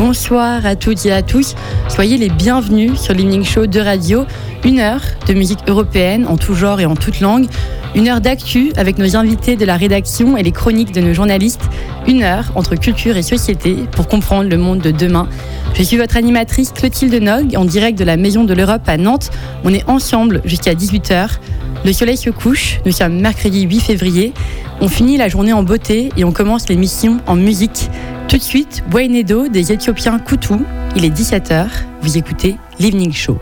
Bonsoir à toutes et à tous. Soyez les bienvenus sur l'Evening Show de radio. Une heure de musique européenne en tout genre et en toute langue. Une heure d'actu avec nos invités de la rédaction et les chroniques de nos journalistes. Une heure entre culture et société pour comprendre le monde de demain. Je suis votre animatrice Clotilde Nog en direct de la Maison de l'Europe à Nantes. On est ensemble jusqu'à 18h. Le soleil se couche, nous sommes mercredi 8 février. On finit la journée en beauté et on commence l'émission en musique. Tout de suite, Edo des Éthiopiens Koutou. Il est 17h, vous écoutez l'Evening Show.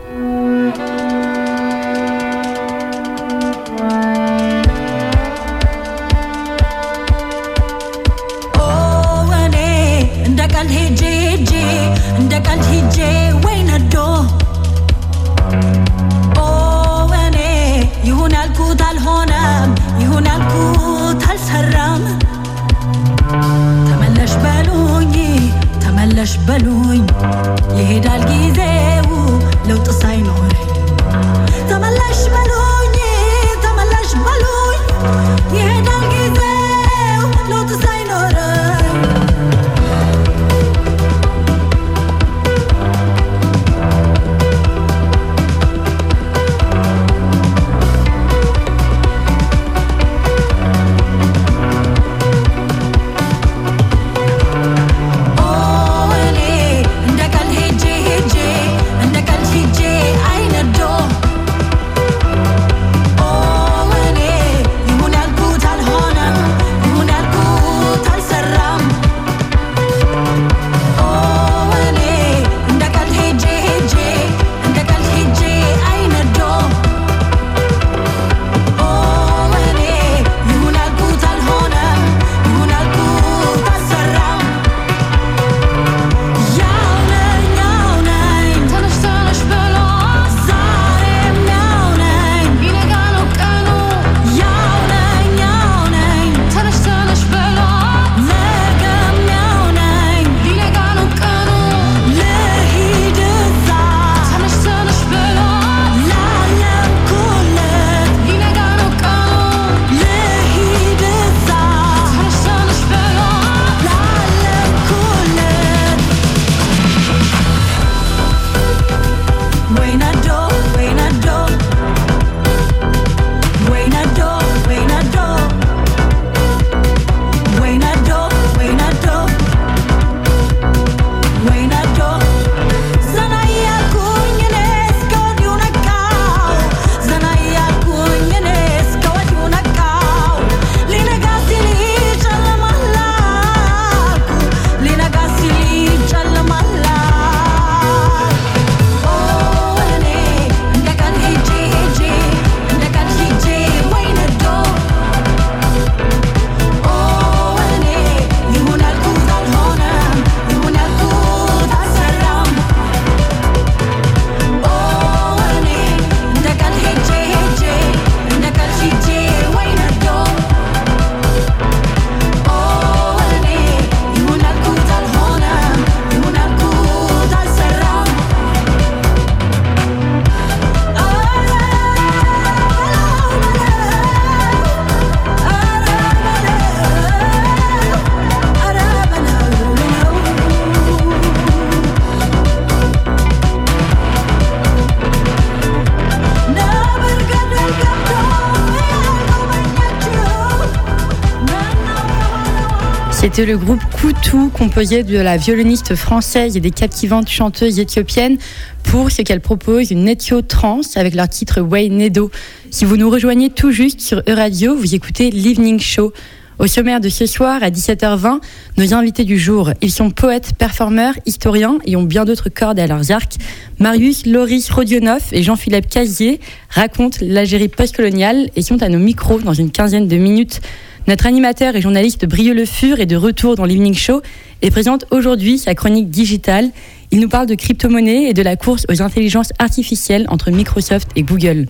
C'était le groupe Koutou, composé de la violoniste française et des captivantes chanteuses éthiopiennes, pour ce qu'elle propose une Ethio Trans avec leur titre Way Nedo. Si vous nous rejoignez tout juste sur Euradio, vous écoutez l'Evening Show. Au sommaire de ce soir, à 17h20, nos invités du jour, ils sont poètes, performeurs, historiens et ont bien d'autres cordes à leurs arcs. Marius Loris Rodionov et Jean-Philippe Casier racontent l'Algérie postcoloniale et sont à nos micros dans une quinzaine de minutes. Notre animateur et journaliste Brieux-Le Fur est de retour dans l'Evening Show et présente aujourd'hui sa chronique digitale. Il nous parle de crypto-monnaie et de la course aux intelligences artificielles entre Microsoft et Google.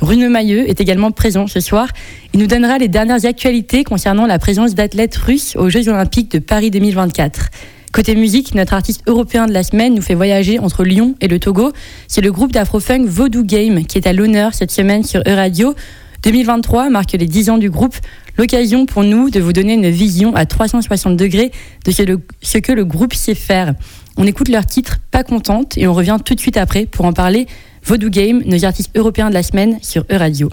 Rune Mailleux est également présent ce soir. Il nous donnera les dernières actualités concernant la présence d'athlètes russes aux Jeux Olympiques de Paris 2024. Côté musique, notre artiste européen de la semaine nous fait voyager entre Lyon et le Togo. C'est le groupe d'afrofunk Voodoo Game qui est à l'honneur cette semaine sur Euradio. 2023 marque les 10 ans du groupe, l'occasion pour nous de vous donner une vision à 360 degrés de ce, que le groupe sait faire. On écoute leur titre Pas contente et on revient tout de suite après pour en parler. Vodou Game, nos artistes européens de la semaine sur E-Radio.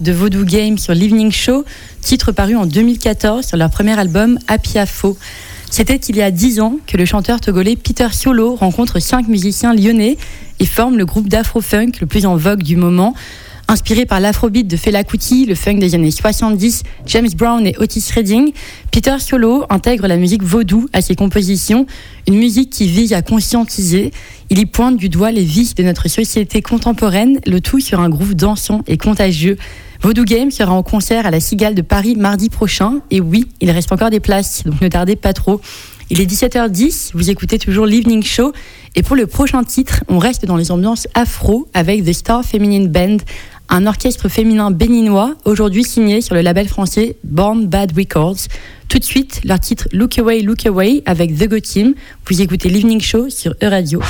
De Vaudou Game sur l'Evening Show, titre paru en 2014 sur leur premier album Happy Afo. C'était il y a dix ans que le chanteur togolais Peter Solo rencontre cinq musiciens lyonnais et forme le groupe d'afro-funk le plus en vogue du moment. Inspiré par l'afrobeat de Fela Kuti, le funk des années 70, James Brown et Otis Redding, Peter Solo intègre la musique vaudou à ses compositions, une musique qui vise à conscientiser. Il y pointe du doigt les vices de notre société contemporaine, le tout sur un groove dansant et contagieux. Vaudou Game sera en concert à la Cigale de Paris mardi prochain. Et oui, il reste encore des places, donc ne tardez pas trop. Il est 17h10, vous écoutez toujours l'Evening Show. Et pour le prochain titre, on reste dans les ambiances afro avec The Star Feminine Band, un orchestre féminin béninois, aujourd'hui signé sur le label français Born Bad Records. Tout de suite, leur titre Look Away, Look Away avec The Go Team. Vous écoutez l'Evening Show sur E-Radio.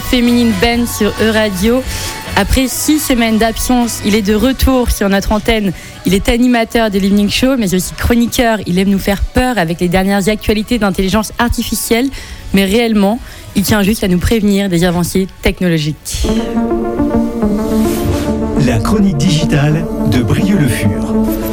Féminine Band sur E-Radio. Après six semaines d'absence, il est de retour sur notre antenne. Il est animateur de l'Evening Show, mais aussi chroniqueur. Il aime nous faire peur avec les dernières actualités d'intelligence artificielle. Mais réellement, il tient juste à nous prévenir des avancées technologiques. La chronique digitale de Brieux-le-Fur.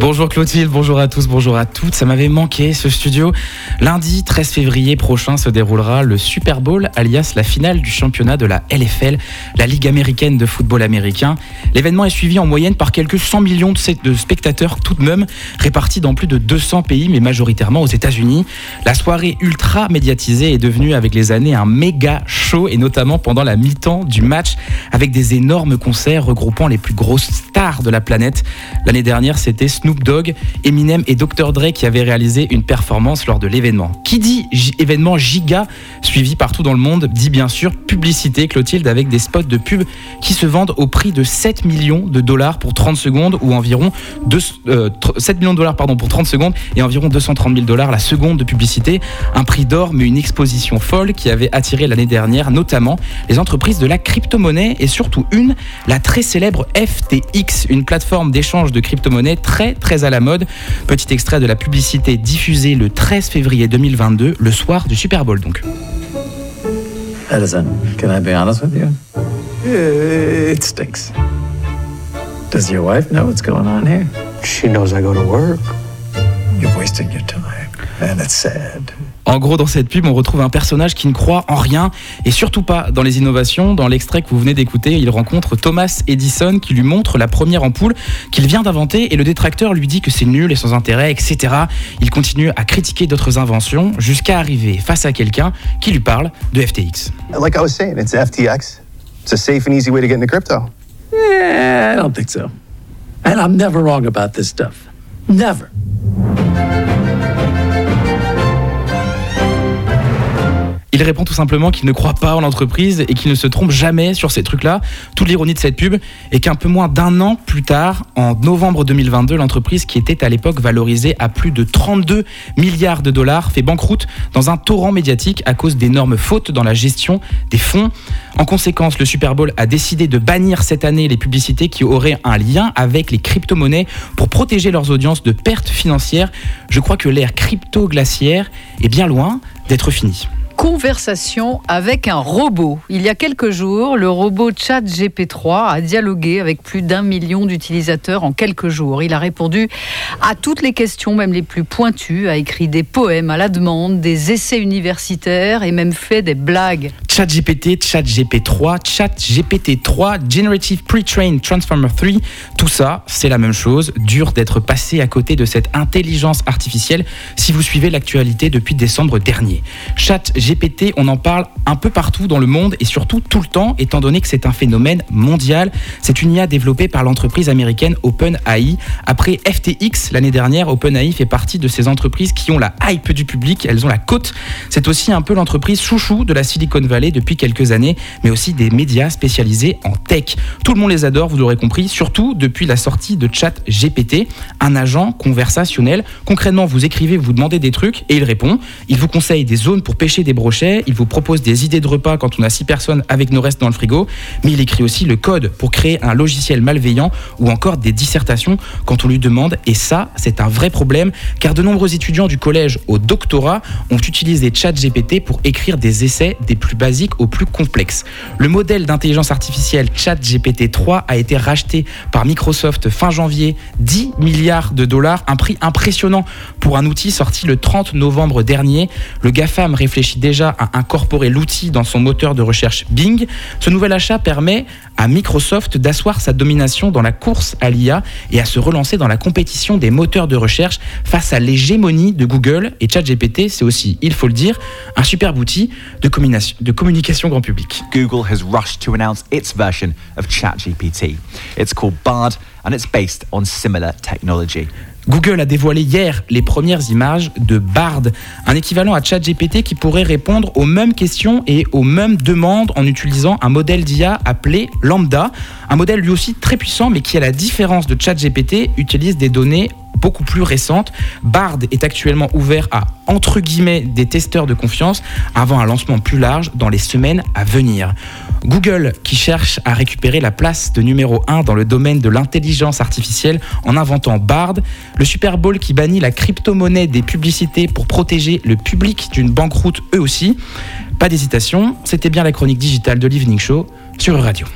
Bonjour Clotilde, bonjour à tous, bonjour à toutes. Ça m'avait manqué ce studio. Lundi 13 février prochain se déroulera le Super Bowl, alias la finale du championnat de la LFL, la Ligue américaine de football américain. L'événement est suivi en moyenne par quelques 100 millions de spectateurs tout de même, répartis dans plus de 200 pays, mais majoritairement aux États-Unis. La soirée ultra médiatisée est devenue avec les années un méga show, et notamment pendant la mi-temps du match, avec des énormes concerts regroupant les plus grosses stars de la planète. L'année dernière, c'était Snoop Dogg, Eminem et Dr. Dre qui avaient réalisé une performance lors de l'événement. Qui dit événement giga suivi partout dans le monde dit bien sûr publicité, Clotilde, avec des spots de pub qui se vendent au prix de 7 millions de dollars pour 30 secondes ou environ 2, 7 euh, millions de dollars pardon, pour 30 secondes et environ 230 000 dollars la seconde de publicité. Un prix d'or mais une exposition folle qui avait attiré l'année dernière notamment les entreprises de la crypto-monnaie et surtout une, la très célèbre FTX, une plateforme d'échange de crypto-monnaie très très à la mode. Petit extrait de la publicité diffusée le 13 février 2022, le soir du Super Bowl donc. Edison, can I be honest with you? It stinks. Does your wife know what's going on here? She knows I go to work. You're wasting your time, and it's sad. En gros, dans cette pub, on retrouve un personnage qui ne croit en rien et surtout pas dans les innovations. Dans l'extrait que vous venez d'écouter, il rencontre Thomas Edison qui lui montre la première ampoule qu'il vient d'inventer et le détracteur lui dit que c'est nul et sans intérêt, etc. Il continue à critiquer d'autres inventions jusqu'à arriver face à quelqu'un qui lui parle de FTX. Like I was saying, it's FTX. It's a safe and easy way to get into crypto. Yeah, I don't think so. And I'm never wrong about this stuff. Never. Il répond tout simplement qu'il ne croit pas en l'entreprise et qu'il ne se trompe jamais sur ces trucs-là. Toute l'ironie de cette pub est qu'un peu moins d'un an plus tard, en novembre 2022, l'entreprise qui était à l'époque valorisée à plus de 32 milliards de dollars fait banqueroute dans un torrent médiatique à cause d'énormes fautes dans la gestion des fonds. En conséquence, le Super Bowl a décidé de bannir cette année les publicités qui auraient un lien avec les crypto-monnaies pour protéger leurs audiences de pertes financières. Je crois que l'ère crypto-glaciaire est bien loin d'être finie conversation avec un robot. Il y a quelques jours, le robot ChatGP3 a dialogué avec plus d'un million d'utilisateurs en quelques jours. Il a répondu à toutes les questions, même les plus pointues, a écrit des poèmes à la demande, des essais universitaires et même fait des blagues. ChatGPT, ChatGP3, ChatGPT3, Generative Pre-trained Transformer 3, tout ça, c'est la même chose. Dur d'être passé à côté de cette intelligence artificielle si vous suivez l'actualité depuis décembre dernier. ChatGPT, on en parle un peu partout dans le monde et surtout tout le temps, étant donné que c'est un phénomène mondial. C'est une IA développée par l'entreprise américaine OpenAI. Après FTX l'année dernière, OpenAI fait partie de ces entreprises qui ont la hype du public, elles ont la cote. C'est aussi un peu l'entreprise chouchou de la Silicon Valley depuis quelques années, mais aussi des médias spécialisés en tech. Tout le monde les adore, vous l'aurez compris, surtout depuis la sortie de ChatGPT, un agent conversationnel. Concrètement, vous écrivez, vous demandez des trucs et il répond. Il vous conseille des zones pour pêcher des brochets, il vous propose des idées de repas quand on a six personnes avec nos restes dans le frigo, mais il écrit aussi le code pour créer un logiciel malveillant ou encore des dissertations quand on lui demande. Et ça, c'est un vrai problème car de nombreux étudiants du collège au doctorat ont utilisé ChatGPT pour écrire des essais des plus basiques aux plus complexes. Le modèle d'intelligence artificielle ChatGPT 3 a été racheté par Microsoft fin janvier 10 milliards de dollars, un prix impressionnant pour un outil sorti le 30 novembre dernier. Le GAFAM réfléchit déjà à incorporer l'outil dans son moteur de recherche Bing. Ce nouvel achat permet à Microsoft d'asseoir sa domination dans la course à l'IA et à se relancer dans la compétition des moteurs de recherche face à l'hégémonie de Google et ChatGPT. C'est aussi, il faut le dire, un superbe outil de, de communication grand public. Google has rushed to announce its version of ChatGPT. It's called Bard and it's based on similar technology. Google a dévoilé hier les premières images de Bard, un équivalent à ChatGPT qui pourrait répondre aux mêmes questions et aux mêmes demandes en utilisant un modèle d'IA appelé Lambda, un modèle lui aussi très puissant mais qui à la différence de ChatGPT utilise des données beaucoup plus récentes. Bard est actuellement ouvert à entre guillemets des testeurs de confiance avant un lancement plus large dans les semaines à venir. Google qui cherche à récupérer la place de numéro 1 dans le domaine de l'intelligence artificielle en inventant Bard, le Super Bowl qui bannit la crypto-monnaie des publicités pour protéger le public d'une banqueroute eux aussi. Pas d'hésitation, c'était bien la chronique digitale de l'Evening Show sur Radio.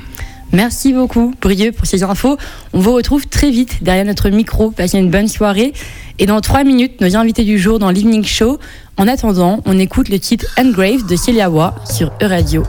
Merci beaucoup, Brieux, pour ces infos. On vous retrouve très vite derrière notre micro. Passez une bonne soirée. Et dans trois minutes, nos invités du jour dans l'Evening Show. En attendant, on écoute le titre Engrave de Celia Wa sur E-Radio.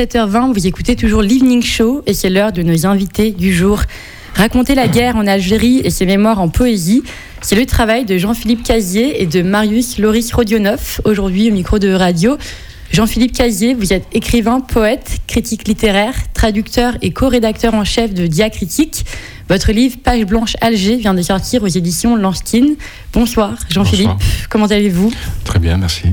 17h20, vous écoutez toujours l'Evening Show et c'est l'heure de nos invités du jour. Raconter la guerre en Algérie et ses mémoires en poésie, c'est le travail de Jean-Philippe Cazier et de Marius Loris Rodionov, aujourd'hui au micro de radio. Jean-Philippe Cazier, vous êtes écrivain, poète, critique littéraire, traducteur et co-rédacteur en chef de Diacritique. Votre livre Page blanche Alger vient de sortir aux éditions Lanskin. Bonsoir Jean-Philippe, Bonsoir. comment allez-vous? Très bien, merci.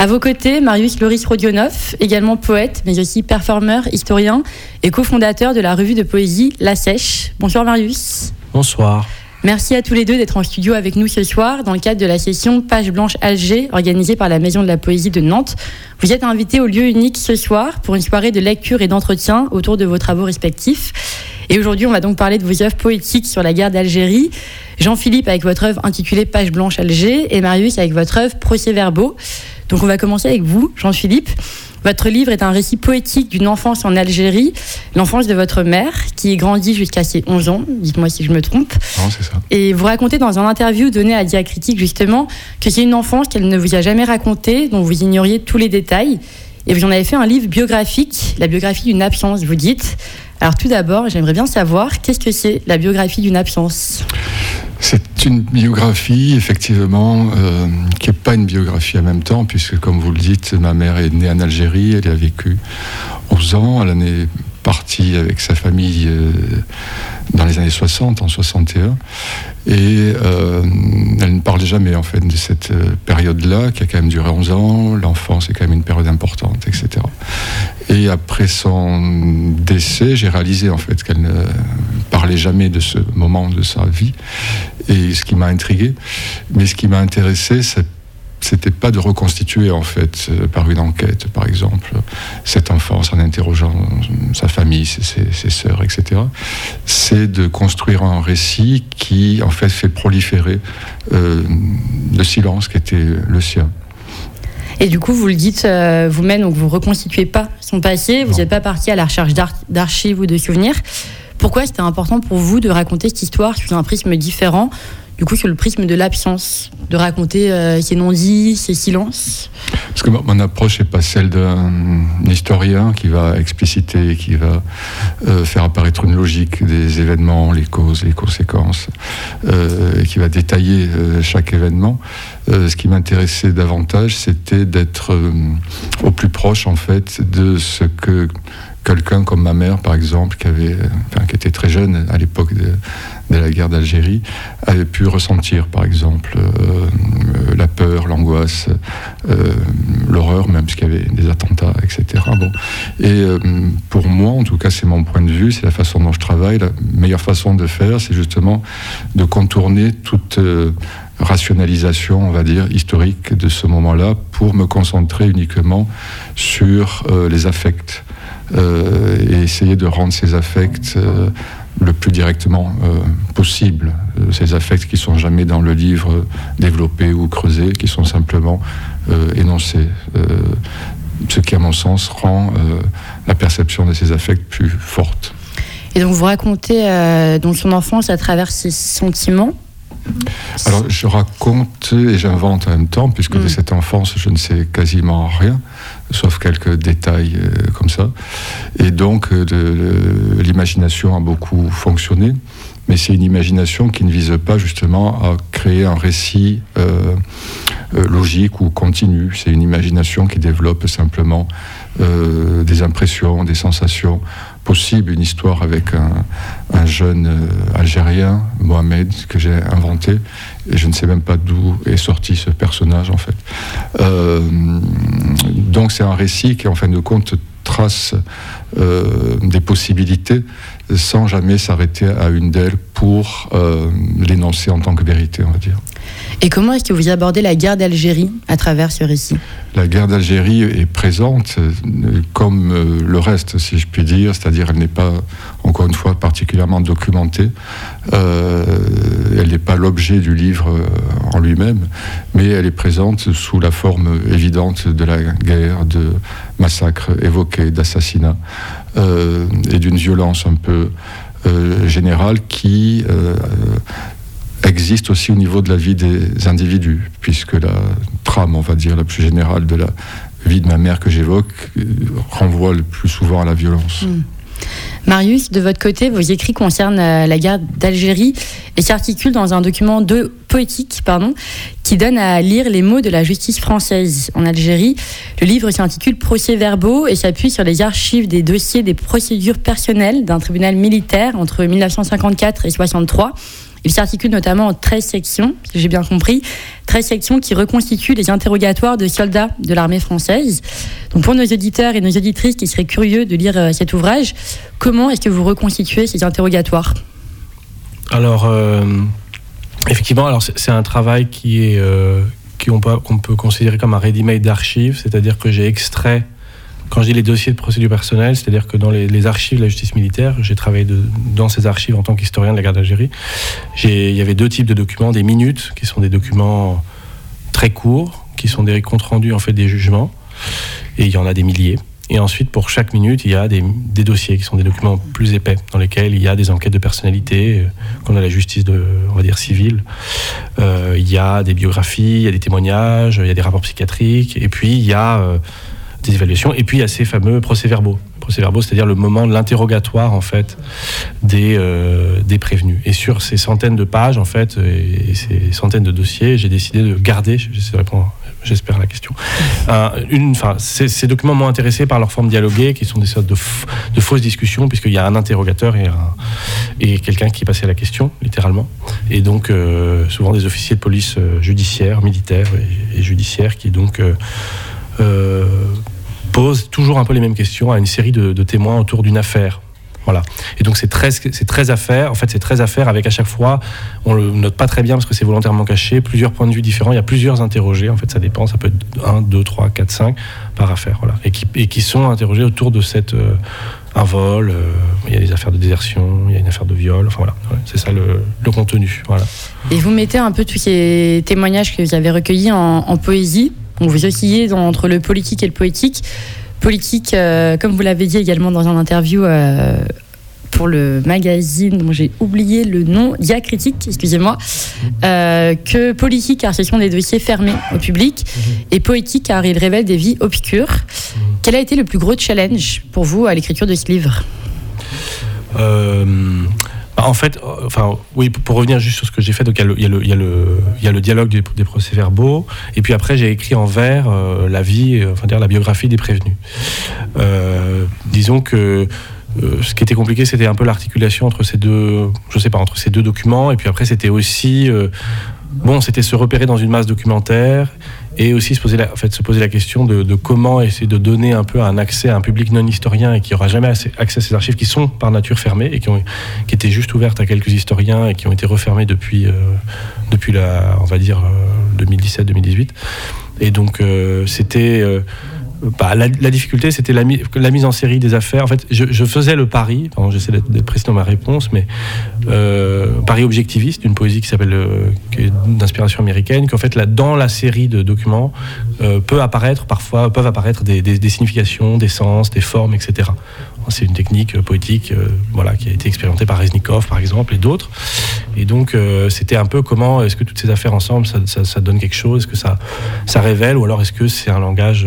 À vos côtés, Marius Loris Rodionov, également poète, mais aussi performeur, historien et cofondateur de la revue de poésie La Sèche. Bonsoir Marius. Bonsoir. Merci à tous les deux d'être en studio avec nous ce soir dans le cadre de la session Page Blanche Alger organisée par la Maison de la Poésie de Nantes. Vous êtes invités au lieu unique ce soir pour une soirée de lecture et d'entretien autour de vos travaux respectifs. Et aujourd'hui, on va donc parler de vos œuvres poétiques sur la guerre d'Algérie. Jean-Philippe avec votre œuvre intitulée Page Blanche Alger et Marius avec votre œuvre Procès-verbaux. Donc on va commencer avec vous, Jean-Philippe. Votre livre est un récit poétique d'une enfance en Algérie, l'enfance de votre mère, qui grandit jusqu'à ses 11 ans, dites-moi si je me trompe. Non, c'est ça. Et vous racontez dans un interview donné à Diacritique justement que c'est une enfance qu'elle ne vous a jamais racontée, dont vous ignoriez tous les détails. Et vous en avez fait un livre biographique, la biographie d'une absence, vous dites. Alors tout d'abord, j'aimerais bien savoir qu'est-ce que c'est la biographie d'une absence? C'est une biographie, effectivement, euh, qui n'est pas une biographie en même temps, puisque, comme vous le dites, ma mère est née en Algérie, elle y a vécu 11 ans, elle en est partie avec sa famille euh, dans les années 60, en 61, et euh, elle ne parle jamais, en fait, de cette euh, période-là, qui a quand même duré 11 ans, l'enfance est quand même une période importante, etc. Et après son décès, j'ai réalisé, en fait, qu'elle ne parlait jamais de ce moment de sa vie, et ce qui m'a intrigué. Mais ce qui m'a intéressé, c'est c'était pas de reconstituer en fait euh, par une enquête, par exemple, cette enfance en interrogeant sa famille, ses, ses, ses sœurs, etc. C'est de construire un récit qui en fait fait proliférer euh, le silence qui était le sien. Et du coup, vous le dites euh, vous-même, donc vous reconstituez pas son passé, vous n'êtes pas parti à la recherche d'ar- d'archives ou de souvenirs. Pourquoi c'était important pour vous de raconter cette histoire sous un prisme différent, du coup sur le prisme de l'absence, de raconter euh, ses non-dits, ses silences Parce que mon approche n'est pas celle d'un historien qui va expliciter, qui va euh, faire apparaître une logique des événements, les causes, les conséquences, euh, et qui va détailler chaque événement. Ce qui m'intéressait davantage, c'était d'être au plus proche, en fait, de ce que quelqu'un comme ma mère, par exemple, qui, avait, euh, qui était très jeune à l'époque de, la guerre d'Algérie, avait pu ressentir, par exemple, euh, euh, la peur, l'angoisse, l'horreur, même parce qu'il y avait des attentats, etc. Bon. Et pour moi, en tout cas, c'est mon point de vue, c'est la façon dont je travaille. La meilleure façon de faire, c'est justement de contourner toute rationalisation, on va dire, historique de ce moment-là, pour me concentrer uniquement sur les affects et essayer de rendre ces affects euh, le plus directement euh, possible. Euh, ces affects qui sont jamais dans le livre euh, développés ou creusés, qui sont simplement euh, énoncés. Euh, ce qui, à mon sens, rend euh, la perception de ces affects plus forte. Et donc vous racontez euh, donc son enfance à travers ses sentiments? Alors, je raconte et j'invente en même temps, puisque de Mm. cette enfance, je ne sais quasiment rien, sauf quelques détails euh, comme ça. Et donc, euh, l'imagination a beaucoup fonctionné, mais c'est une imagination qui ne vise pas justement à créer un récit euh, logique ou continu. C'est une imagination qui développe simplement des impressions, des sensations possibles, une histoire avec un, un jeune Algérien, Mohamed, que j'ai inventé, et je ne sais même pas d'où est sorti ce personnage en fait. Donc c'est un récit qui en fin de compte trace euh, des possibilités sans jamais s'arrêter à une d'elles pour euh, l'énoncer en tant que vérité, on va dire. Et comment est-ce que vous abordez la guerre d'Algérie à travers ce récit La guerre d'Algérie est présente euh, comme euh, le reste, si je puis dire, c'est-à-dire elle n'est pas, encore une fois, particulièrement documentée. Euh, elle n'est pas l'objet du livre en lui-même, mais elle est présente sous la forme évidente de la guerre, de massacres évoqués, d'assassinats et d'une violence un peu générale qui existe aussi au niveau de la vie des individus, puisque la trame, on va dire, la plus générale de la vie de ma mère que j'évoque euh, renvoie le plus souvent à la violence. Mm. Marius, de votre côté, vos écrits concernent euh, la guerre d'Algérie et s'articulent dans un document de poétique pardon, qui donne à lire les mots de la justice française en Algérie. Le livre s'intitule Procès-verbaux et s'appuie sur les archives des dossiers des procédures personnelles d'un tribunal militaire entre 1954 et 63. Il s'articule notamment en 13 sections, si j'ai bien compris, 13 sections qui reconstituent les interrogatoires de soldats de l'armée française. Donc pour nos auditeurs et nos auditrices qui seraient curieux de lire euh, cet ouvrage, comment est-ce que vous reconstituez ces interrogatoires? Alors, euh, effectivement, alors c'est un travail qui est euh, qui on peut, qu'on peut considérer comme un ready-made d'archives, c'est-à-dire que j'ai extrait quand je dis les dossiers de procédure personnelle, c'est-à-dire que dans les, archives de la justice militaire, j'ai travaillé dans ces archives en tant qu'historien de la guerre d'Algérie. Il y avait deux types de documents, des minutes, qui sont des documents très courts, qui sont des comptes rendus en fait des jugements, et il y en a des milliers. Et ensuite, pour chaque minute, il y a des, des dossiers qui sont des documents plus épais, dans lesquels il y a des enquêtes de personnalité, euh, qu'on a la justice de, on va dire, civile. Euh, il y a des biographies, il y a des témoignages, il y a des rapports psychiatriques, et puis il y a euh, des évaluations, et puis il y a ces fameux procès-verbaux. Procès-verbaux, c'est-à-dire le moment de l'interrogatoire, en fait, des, euh, des prévenus. Et sur ces centaines de pages, en fait, et, et ces centaines de dossiers, j'ai décidé de garder, j'essaie de répondre, j'espère, la question, un- une, enfin, ces, documents m'ont intéressé par leur forme dialoguée, qui sont des sortes de, de fausses discussions, puisqu'il y a un interrogateur et, et quelqu'un qui passait la question, littéralement. Et donc, euh, souvent des officiers de police euh, judiciaire, militaires et, et judiciaires, qui donc euh, posent toujours un peu les mêmes questions à une série de, témoins autour d'une affaire. Voilà. Et donc c'est 13, c'est 13 affaires. En fait, c'est 13 affaires avec à chaque fois, on le note pas très bien parce que c'est volontairement caché, plusieurs points de vue différents. Il y a plusieurs interrogés. En fait, ça dépend. Ça peut être 1, 2, 3, 4, 5 par affaire. Voilà. Et qui, sont interrogés autour de cette. euh, un vol, euh, il y a des affaires de désertion, il y a une affaire de viol. Enfin voilà. C'est ça le, contenu. Voilà. Et vous mettez un peu tous ces témoignages que vous avez recueillis en poésie. Vous oscillez dans- entre le politique et le poétique. Politique, euh, comme vous l'avez dit également dans un interview euh, pour le magazine dont j'ai oublié le nom, Diacritique, excusez-moi, euh, que politique car ce sont des dossiers fermés au public et poétique car ils révèlent des vies obscures. Quel a été le plus gros challenge pour vous à l'écriture de ce livre? En fait, euh, enfin, oui, pour, revenir juste sur ce que j'ai fait, donc il y a le, dialogue des, procès-verbaux, et puis après j'ai écrit en vers euh, la vie, euh, enfin dire la biographie des prévenus. Disons que ce qui était compliqué, c'était un peu l'articulation entre ces deux, je sais pas, entre ces deux documents, et puis après c'était aussi bon, c'était se repérer dans une masse documentaire et aussi se poser la, en fait, se poser la question de, comment essayer de donner un peu un accès à un public non historien et qui aura jamais accès à ces archives qui sont par nature fermées et qui, étaient juste ouvertes à quelques historiens et qui ont été refermées depuis, euh, depuis la, on va dire, euh, 2017-2018. Et donc, euh, c'était. Bah, la, difficulté, c'était la, mi- la mise en série des affaires. En fait, je, faisais le pari, j'essaie d'être précis dans ma réponse, mais euh, pari objectiviste d'une poésie qui s'appelle euh, d'inspiration américaine, qu'en fait, là, dans la série de documents, euh, peut apparaître parfois, peuvent apparaître des, significations, des sens, des formes, etc. C'est une technique euh, poétique, voilà, qui a été expérimentée par Reznikov, par exemple, et d'autres. Et donc, c'était un peu comment est-ce que toutes ces affaires ensemble, ça, donne quelque chose, est-ce que ça, révèle, ou alors est-ce que c'est un langage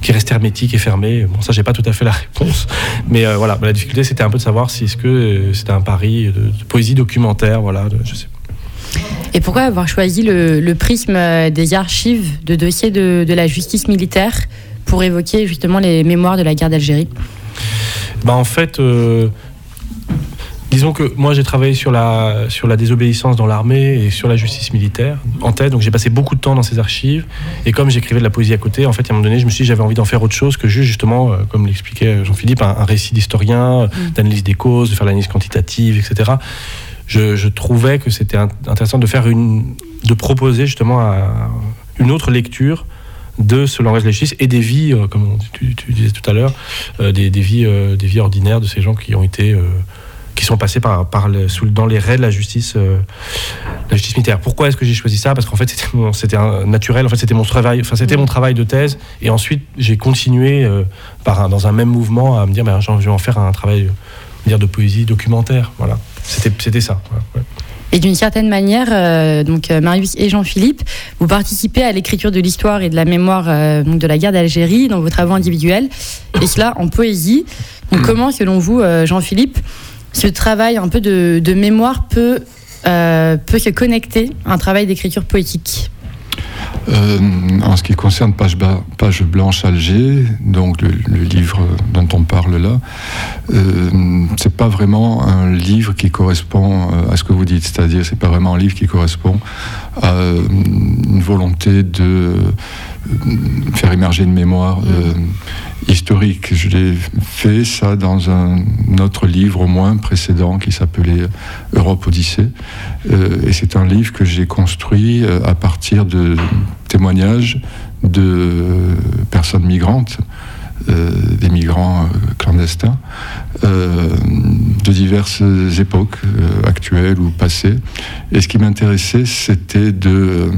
qui reste hermétique et fermé. Bon, ça, j'ai pas tout à fait la réponse, mais euh, voilà, la difficulté, c'était un peu de savoir si est-ce que euh, c'était un pari de, de poésie documentaire, voilà, de- je sais. Et pourquoi avoir choisi le, le prisme euh, des archives de dossiers de, de la justice militaire pour évoquer justement les mémoires de la guerre d'Algérie? Bah en fait, euh, disons que moi j'ai travaillé sur la, sur la désobéissance dans l'armée et sur la justice militaire en tête, donc j'ai passé beaucoup de temps dans ces archives. Et comme j'écrivais de la poésie à côté, en fait, à un moment donné, je me suis dit j'avais envie d'en faire autre chose que juste justement, euh, comme l'expliquait Jean-Philippe, un, un récit d'historien, d'analyse des causes, de faire l'analyse quantitative, etc. Je, je trouvais que c'était int- intéressant de faire une, de proposer justement un- une autre lecture de ce langage de la justice et des vies, euh, comme tu, tu disais tout à l'heure, euh, des, des vies, euh, des vies ordinaires de ces gens qui ont été, euh, qui sont passés par, par le- sous, dans les raies de la justice, euh, la justice militaire. Pourquoi est-ce que j'ai choisi ça? Parce qu'en fait, c'était naturel. En fait, c'était mon travail. Enfin, c'était mon travail de thèse. Et ensuite, j'ai continué euh, par un- dans un même mouvement à me dire, ben, je vais en faire un travail, dire de poésie documentaire. Voilà. C'était, c'était ça. ouais. Et d'une certaine manière, euh, donc Marius et Jean-Philippe, vous participez à l'écriture de l'histoire et de la mémoire euh, donc de la guerre d'Algérie dans vos travaux individuels, et cela en poésie. Donc comment, selon vous, euh, Jean-Philippe, ce travail un peu de, mémoire peut, euh, peut se connecter à un travail d'écriture poétique. Euh, en ce qui concerne Page, Blanche Alger, donc le, livre dont on parle là, euh, c'est pas vraiment un livre qui correspond euh, à ce que vous dites, c'est-à-dire c'est pas vraiment un livre qui correspond à une volonté de faire émerger une mémoire euh, historique. Je l'ai fait ça dans un autre livre au moins précédent qui s'appelait Europe Odyssée. Euh, et c'est un livre que j'ai construit euh, à partir de témoignages de personnes migrantes, euh, des migrants clandestins, de diverses époques, actuelles ou passées. Et ce qui m'intéressait, c'était de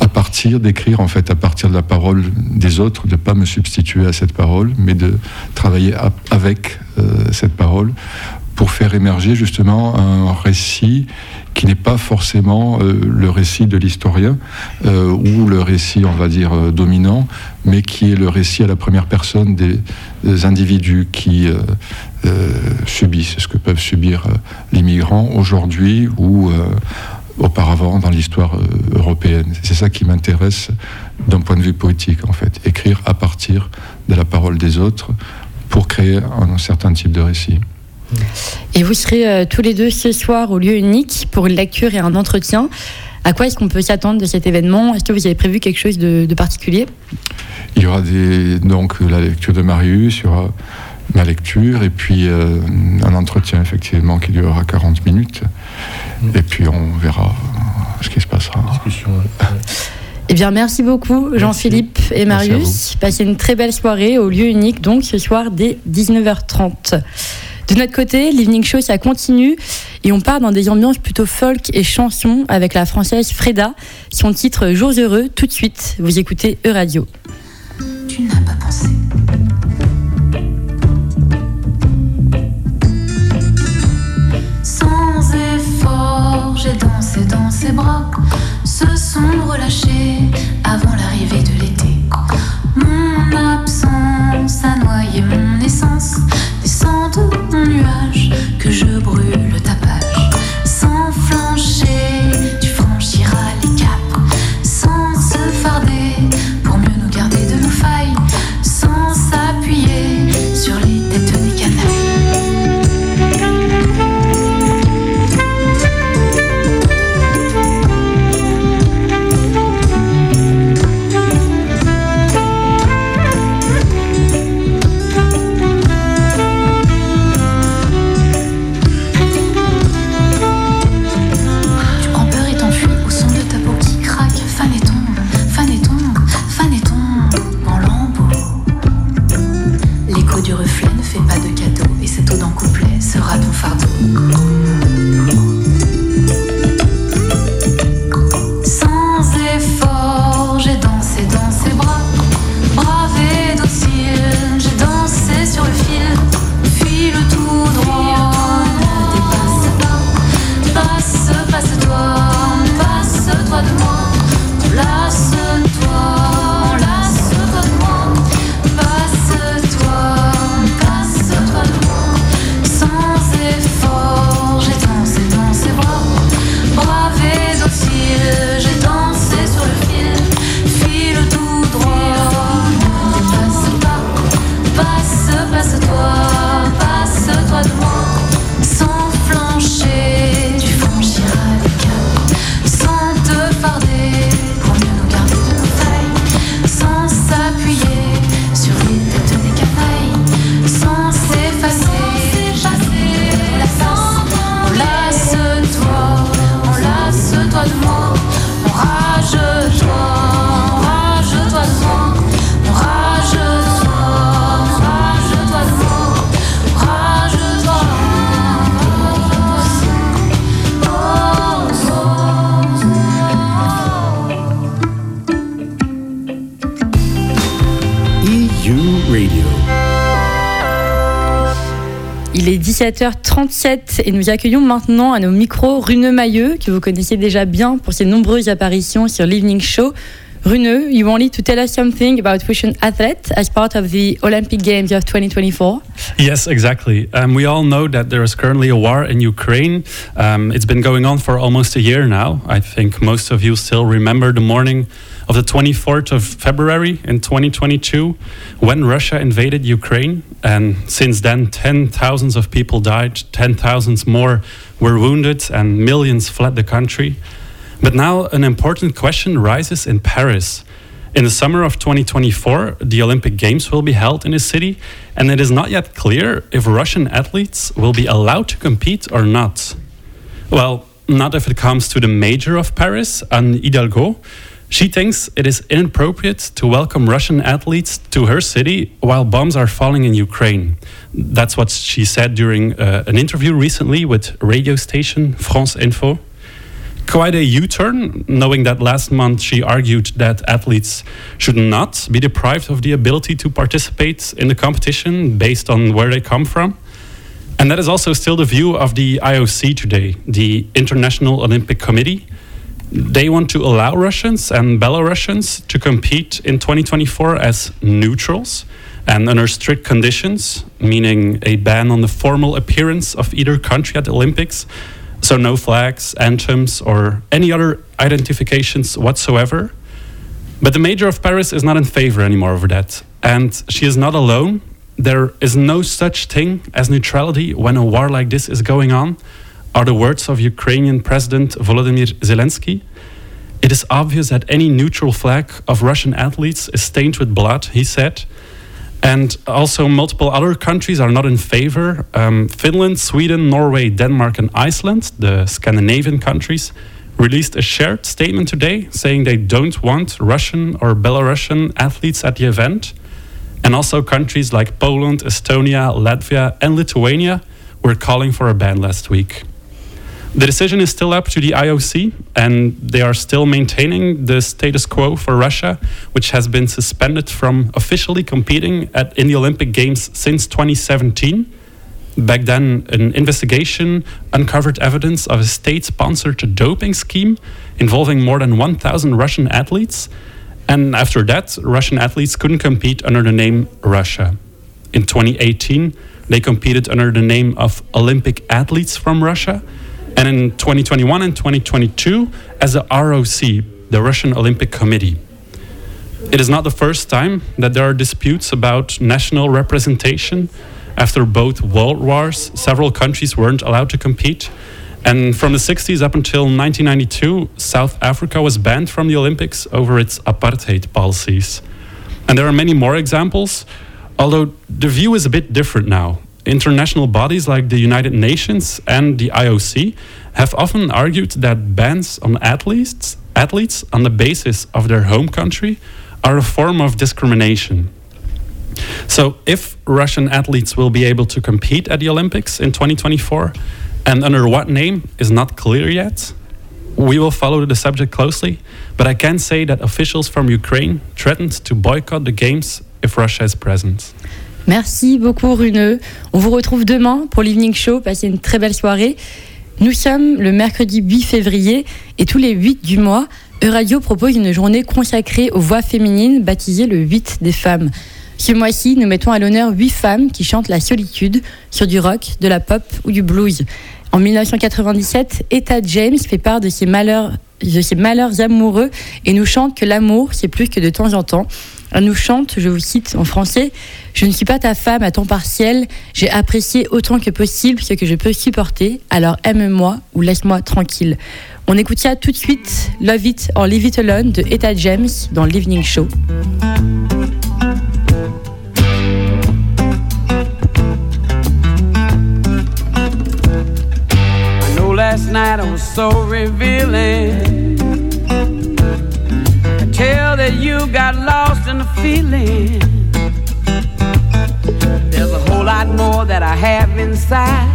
à partir d'écrire en fait à partir de la parole des autres, de ne pas me substituer à cette parole, mais de travailler avec euh, cette parole pour faire émerger justement un récit qui n'est pas forcément euh, le récit de l'historien euh, ou le récit, on va dire, dominant, mais qui est le récit à la première personne des, des individus qui subissent ce que peuvent subir les migrants aujourd'hui ou auparavant dans l'histoire euh, européenne. C'est ça qui m'intéresse d'un point de vue poétique, en fait. Écrire à partir de la parole des autres pour créer un certain type de récit. Et vous serez euh, tous les deux ce soir au lieu unique pour une lecture et un entretien. À quoi est-ce qu'on peut s'attendre de cet événement? Est-ce que vous avez prévu quelque chose de, de particulier? Il y aura des, donc la lecture de Marius, il y aura ma lecture et puis euh, un entretien effectivement qui durera 40 minutes. Et puis on verra ce qui se passera. Eh bien, merci beaucoup, Jean-Philippe et Marius. Passez une très belle soirée au lieu unique, donc ce soir dès 19h30. De notre côté, l'Evening Show, ça continue et on part dans des ambiances plutôt folk et chansons avec la française Freda, son titre Jours heureux. Tout de suite, vous écoutez E-Radio. Tu n'as pas pensé. Dansé dans ses bras, se sont relâchés 17h37 et nous accueillons maintenant à nos micros Rune Mailleux, que vous connaissez déjà bien pour ses nombreuses apparitions sur l'Evening Show. Rune, you wanted to tell us something about Russian athletes as part of the Olympic Games of 2024? Yes, exactly. Um, we all know that there is currently a war in Ukraine. Um, it's been going on for almost a year now. I think most of you still remember the morning of the 24th of February in 2022 when Russia invaded Ukraine. And since then, 10 thousands of people died, 10 thousands more were wounded, and millions fled the country. But now an important question rises in Paris. In the summer of 2024, the Olympic Games will be held in the city, and it is not yet clear if Russian athletes will be allowed to compete or not. Well, not if it comes to the mayor of Paris, Anne Hidalgo. She thinks it is inappropriate to welcome Russian athletes to her city while bombs are falling in Ukraine. That's what she said during uh, an interview recently with radio station France Info quite a U turn, knowing that last month she argued that athletes should not be deprived of the ability to participate in the competition based on where they come from. And that is also still the view of the IOC today, the International Olympic Committee. They want to allow Russians and Belarusians to compete in 2024 as neutrals and under strict conditions, meaning a ban on the formal appearance of either country at the Olympics so no flags, anthems, or any other identifications whatsoever. But the mayor of Paris is not in favor anymore of that. And she is not alone. There is no such thing as neutrality when a war like this is going on, are the words of Ukrainian President Volodymyr Zelensky. It is obvious that any neutral flag of Russian athletes is stained with blood, he said. And also, multiple other countries are not in favor. Um, Finland, Sweden, Norway, Denmark, and Iceland, the Scandinavian countries, released a shared statement today saying they don't want Russian or Belarusian athletes at the event. And also, countries like Poland, Estonia, Latvia, and Lithuania were calling for a ban last week. The decision is still up to the IOC, and they are still maintaining the status quo for Russia, which has been suspended from officially competing at, in the Olympic Games since 2017. Back then, an investigation uncovered evidence of a state sponsored doping scheme involving more than 1,000 Russian athletes. And after that, Russian athletes couldn't compete under the name Russia. In 2018, they competed under the name of Olympic Athletes from Russia and in 2021 and 2022 as the ROC, the Russian Olympic Committee. It is not the first time that there are disputes about national representation. After both world wars, several countries weren't allowed to compete. And from the 60s up until 1992, South Africa was banned from the Olympics over its apartheid policies. And there are many more examples, although the view is a bit different now international bodies like the United Nations and the IOC have often argued that bans on athletes, athletes on the basis of their home country are a form of discrimination. So, if Russian athletes will be able to compete at the Olympics in 2024, and under what name is not clear yet, we will follow the subject closely. But I can say that officials from Ukraine threatened to boycott the Games if Russia is present. Merci beaucoup, Runeux. On vous retrouve demain pour l'Evening Show. Passez une très belle soirée. Nous sommes le mercredi 8 février et tous les 8 du mois, Euradio propose une journée consacrée aux voix féminines baptisée le 8 des femmes. Ce mois-ci, nous mettons à l'honneur 8 femmes qui chantent la solitude sur du rock, de la pop ou du blues. En 1997, Etta James fait part de ses malheurs, de ses malheurs amoureux et nous chante que l'amour, c'est plus que de temps en temps. Elle nous chante, je vous cite en français, Je ne suis pas ta femme à temps partiel, j'ai apprécié autant que possible ce que je peux supporter, alors aime-moi ou laisse-moi tranquille. On écoute ça tout de suite, Love It or Leave It Alone de Etta James dans l'Evening Show. tell that you got lost in the feeling. There's a whole lot more that I have inside.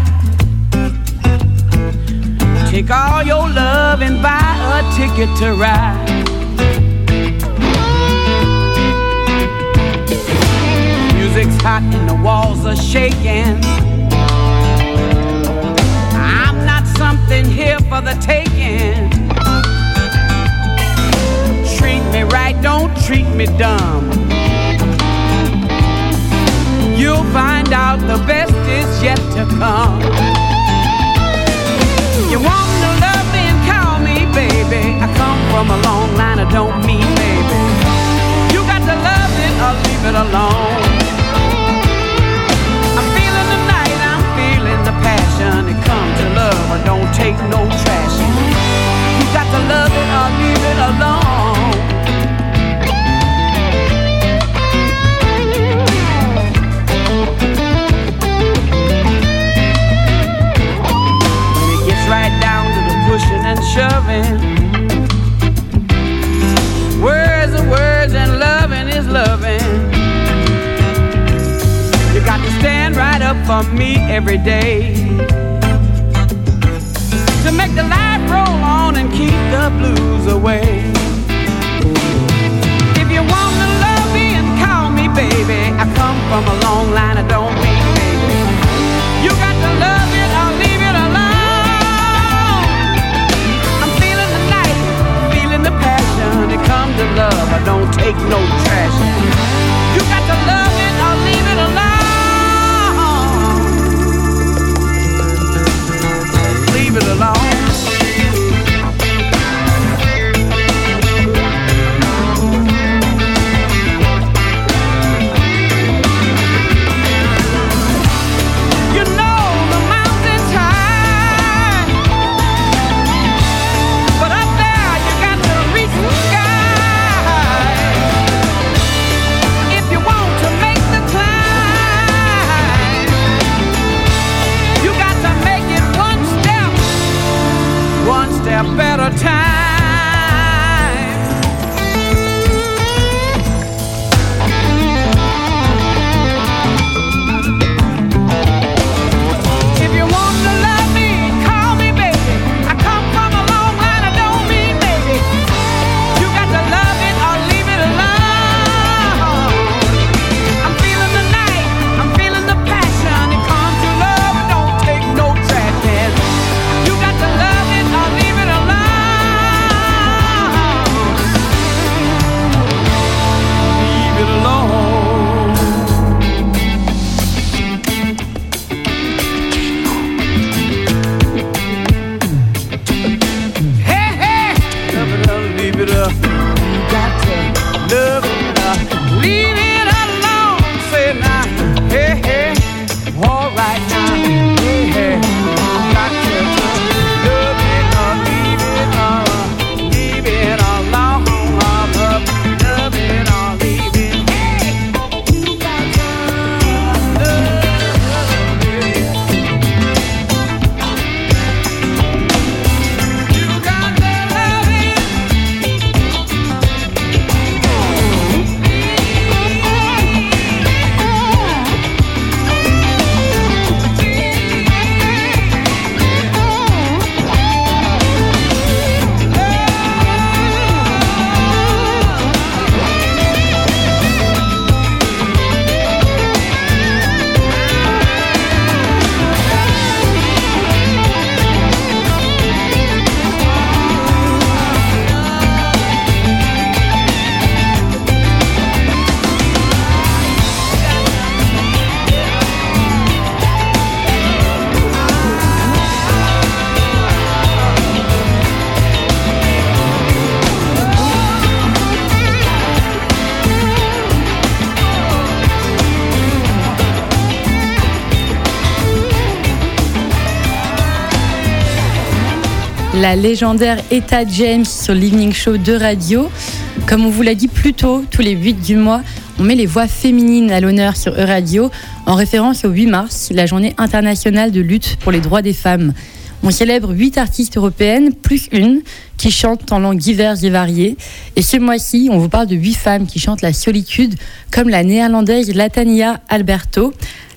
Take all your love and buy a ticket to ride. Music's hot and the walls are shaking. I'm not something here for the taking. Treat me right, don't treat me dumb. You'll find out the best is yet to come. You want to love me and call me baby. I come from a long line, I don't mean baby. You got to love it or leave it alone. I'm feeling the night, I'm feeling the passion. It comes to love, I don't take no trash. You got to love it or leave it alone. And shoving. Words are words and loving is loving. You got to stand right up for me every day. To make the life roll on and keep the blues away. La légendaire Etta James sur l'Evening Show de radio. Comme on vous l'a dit plus tôt, tous les 8 du mois, on met les voix féminines à l'honneur sur E-Radio en référence au 8 mars, la journée internationale de lutte pour les droits des femmes. On célèbre 8 artistes européennes, plus une, qui chantent en langues diverses et variées. Et ce mois-ci, on vous parle de 8 femmes qui chantent la solitude, comme la néerlandaise Latania Alberto.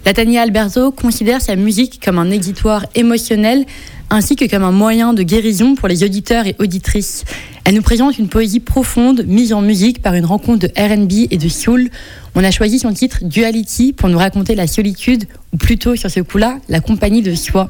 Latania Alberto considère sa musique comme un exutoire émotionnel ainsi que comme un moyen de guérison pour les auditeurs et auditrices. Elle nous présente une poésie profonde mise en musique par une rencontre de RB et de soul. On a choisi son titre Duality pour nous raconter la solitude, ou plutôt sur ce coup-là, la compagnie de soi.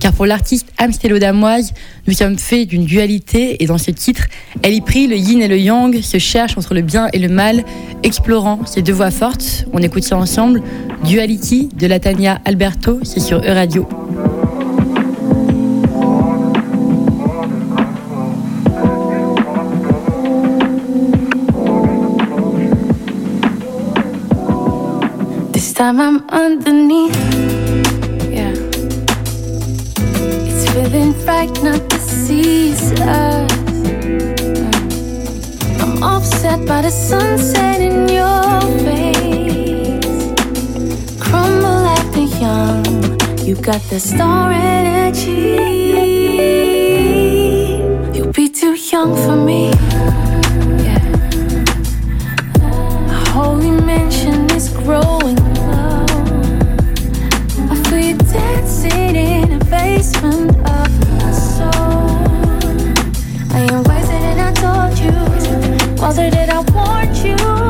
Car pour l'artiste amstélo-damoise, nous sommes faits d'une dualité et dans ce titre, elle y prie le yin et le yang, se cherche entre le bien et le mal, explorant ces deux voix fortes. On écoute ça ensemble. Duality de Latania Alberto, c'est sur E-Radio. This time I'm underneath. Feeling right not us. I'm offset by the sunset in your face. Crumble like the young. You got the star energy. You'll be too young for me. Yeah. Holy mansion is growing wiser than I warned you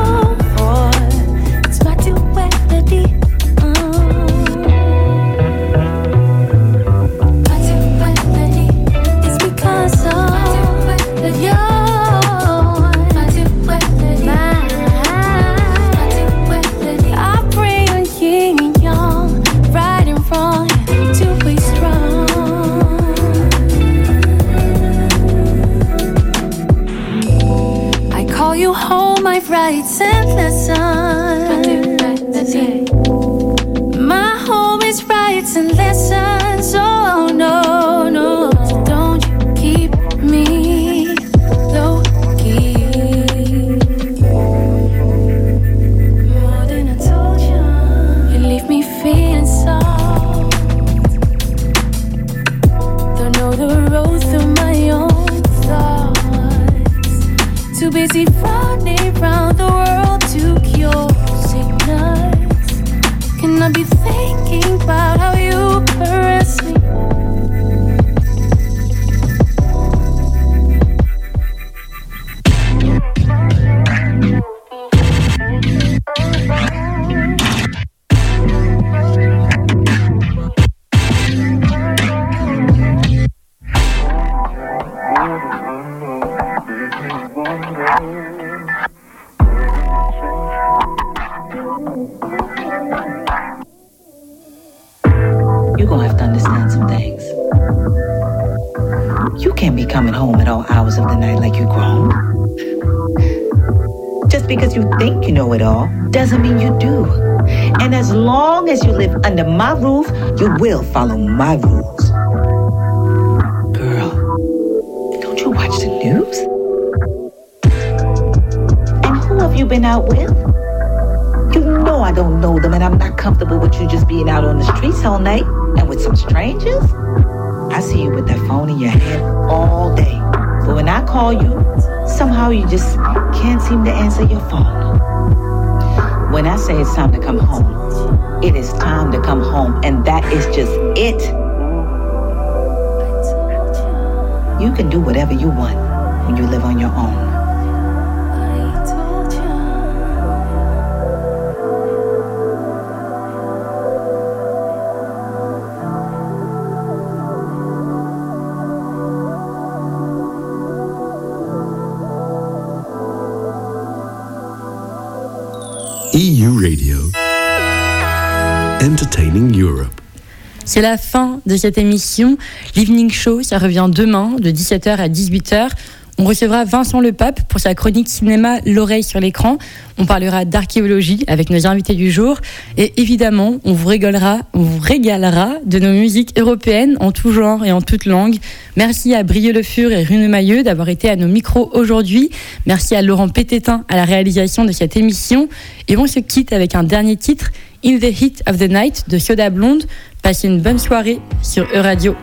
follow my rules. Girl, don't you watch the news? And who have you been out with? You know I don't know them and I'm not comfortable with you just being out on the streets all night and with some strangers. I see you with that phone in your hand all day. But when I call you, somehow you just can't seem to answer your phone. When I say it's time to come home, it is time to come home, and that is just it. You can do whatever you want when you live on your own. C'est la fin de cette émission. L'Evening Show, ça revient demain de 17h à 18h. On recevra Vincent Le Pape pour sa chronique cinéma L'oreille sur l'écran. On parlera d'archéologie avec nos invités du jour. Et évidemment, on vous régalera, on vous régalera de nos musiques européennes en tout genre et en toute langue. Merci à Brieux Le Fur et Rune Mailleux d'avoir été à nos micros aujourd'hui. Merci à Laurent Pététin à la réalisation de cette émission. Et on se quitte avec un dernier titre, In the Heat of the Night de Soda Blonde. Passez une bonne soirée sur E-Radio.